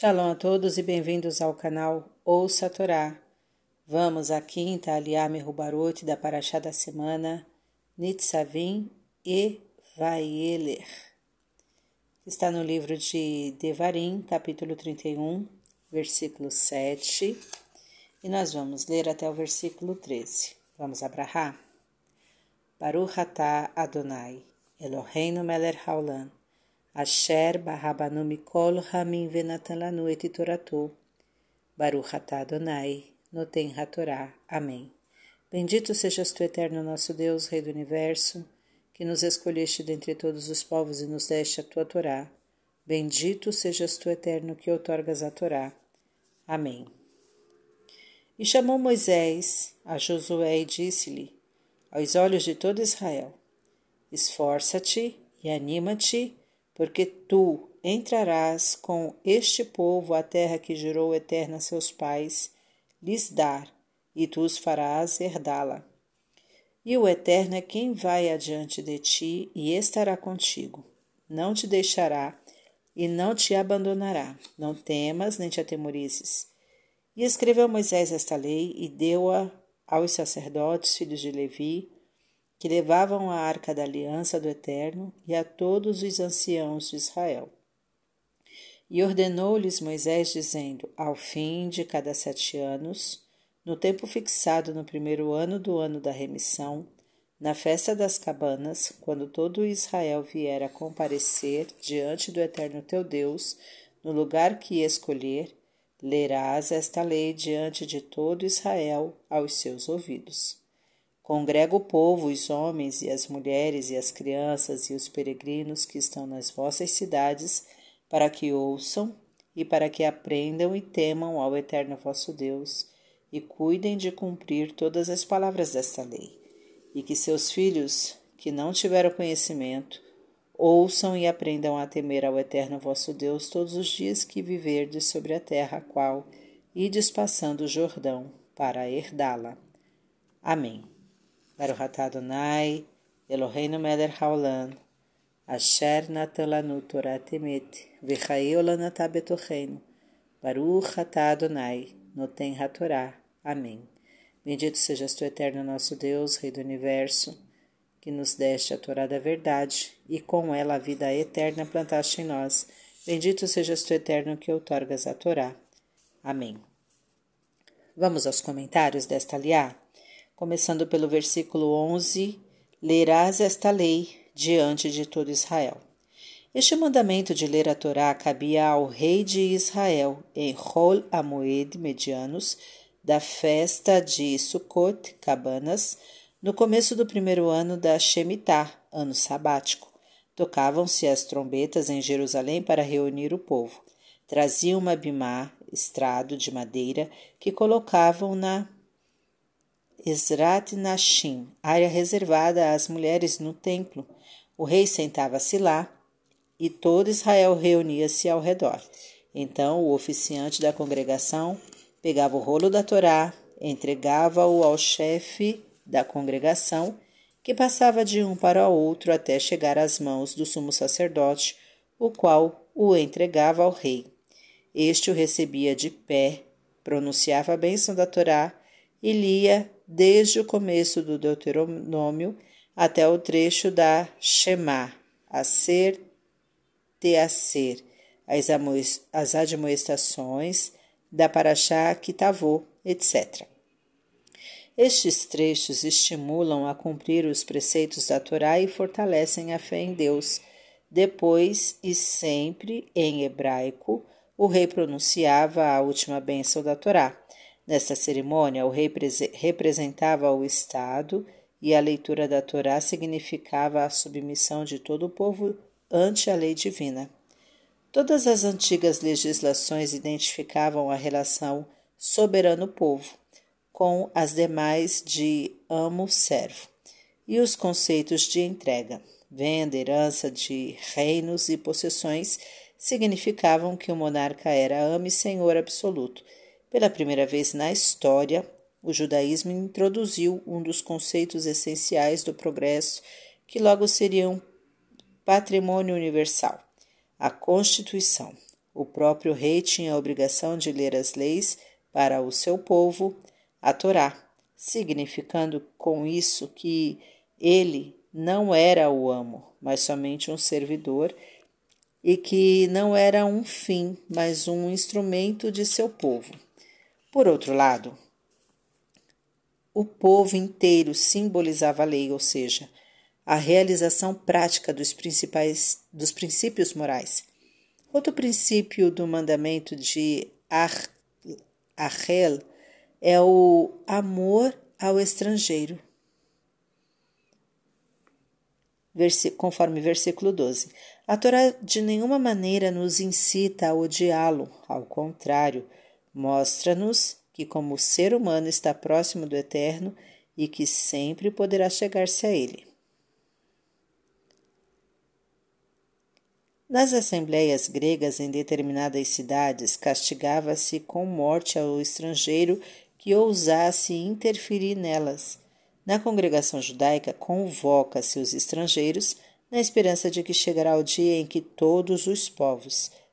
Shalom a todos e bem-vindos ao canal Ouça a Torá. Vamos à quinta Aliame Rubarot da Paraxá da semana, Nitzavim e Vaieler. Está no livro de Devarim, capítulo 31, versículo 7, e nós vamos ler até o versículo 13. Vamos abrahar? Baruch atah Adonai, Eloheinu melech haolam, Asher barrabanu mikol ramin venatan lanu et. Baruch Adonai, noten hatorá. Amém. Bendito sejas tu, eterno nosso Deus, Rei do Universo, que nos escolheste dentre todos os povos e nos deste a tua Torá. Bendito sejas tu, eterno, que outorgas a Torá. Amém. E chamou Moisés a Josué e disse-lhe, aos olhos de todo Israel, Esforça-te e anima-te porque tu entrarás com este povo à terra que jurou eterna a seus pais lhes dar, e tu os farás herdá-la. E o Eterno é quem vai adiante de ti e estará contigo. Não te deixará e não te abandonará. Não temas nem te atemorizes. E escreveu Moisés esta lei e deu-a aos sacerdotes, filhos de Levi, que levavam a arca da aliança do Eterno e a todos os anciãos de Israel. E ordenou-lhes Moisés, dizendo: Ao fim de cada sete anos, no tempo fixado no primeiro ano do ano da remissão, na festa das cabanas, quando todo Israel vier a comparecer diante do Eterno teu Deus, no lugar que escolher, lerás esta lei diante de todo Israel aos seus ouvidos. Congrega o povo, os homens e as mulheres e as crianças e os peregrinos que estão nas vossas cidades, para que ouçam e para que aprendam e temam ao Eterno vosso Deus, e cuidem de cumprir todas as palavras desta lei, e que seus filhos, que não tiveram conhecimento, ouçam e aprendam a temer ao Eterno vosso Deus todos os dias que viverdes sobre a terra a qual ides passando o Jordão para herdá-la. Amém. Baruch Adonai, Eloheinu melech haolam, asher natan lanu Torah temet, v'chayu lanatah betocheinu. Baruch Adonai, noten hatorá. Amém. Bendito sejas tu, eterno nosso Deus, Rei do Universo, que nos deste a Torá da verdade e com ela a vida eterna plantaste em nós. Bendito sejas tu, eterno, que outorgas a Torá. Amém. Vamos aos comentários desta liá? Começando pelo versículo 11: Lerás esta lei diante de todo Israel. Este mandamento de ler a Torá cabia ao rei de Israel em Rol Amoed Medianos, da festa de Sukkot, Cabanas, no começo do primeiro ano da Shemitah, ano sabático. Tocavam-se as trombetas em Jerusalém para reunir o povo. Traziam uma bimá, estrado de madeira, que colocavam na Esrat Nashim, área reservada às mulheres no templo. O rei sentava-se lá e todo Israel reunia-se ao redor. Então o oficiante da congregação pegava o rolo da Torá, entregava-o ao chefe da congregação, que passava de um para outro até chegar às mãos do sumo sacerdote, o qual o entregava ao rei. Este o recebia de pé, pronunciava a bênção da Torá e lia desde o começo do Deuteronômio até o trecho da Shema, a ser, te a ser, as, as admoestações da Paraxá Kitavô, etc. Estes trechos estimulam a cumprir os preceitos da Torá e fortalecem a fé em Deus. Depois e sempre em hebraico, o rei pronunciava a última bênção da Torá. Nesta cerimônia, o rei representava o Estado e a leitura da Torá significava a submissão de todo o povo ante a lei divina. Todas as antigas legislações identificavam a relação soberano-povo com as demais de amo-servo e os conceitos de entrega, venda, herança de reinos e possessões significavam que o monarca era ame senhor absoluto pela primeira vez na história, o judaísmo introduziu um dos conceitos essenciais do progresso, que logo seria um patrimônio universal: a Constituição. O, próprio rei tinha a obrigação de ler as leis para o seu povo, a Torá, significando com isso que ele não era o amo, mas somente um servidor, e que não era um fim, mas um instrumento de seu povo. Por outro lado, o povo inteiro simbolizava a lei, ou seja, a realização prática dos principais dos princípios morais. Outro princípio do mandamento de Arrel é o amor ao estrangeiro. Conforme versículo 12. A Torá de nenhuma maneira nos incita a odiá-lo, ao contrário, mostra-nos que, como ser humano, está próximo do eterno e que sempre poderá chegar-se a ele. Nas assembleias gregas em determinadas cidades, castigava-se com morte ao estrangeiro que ousasse interferir nelas. Na congregação judaica, convoca-se os estrangeiros na esperança de que chegará o dia em que todos os povos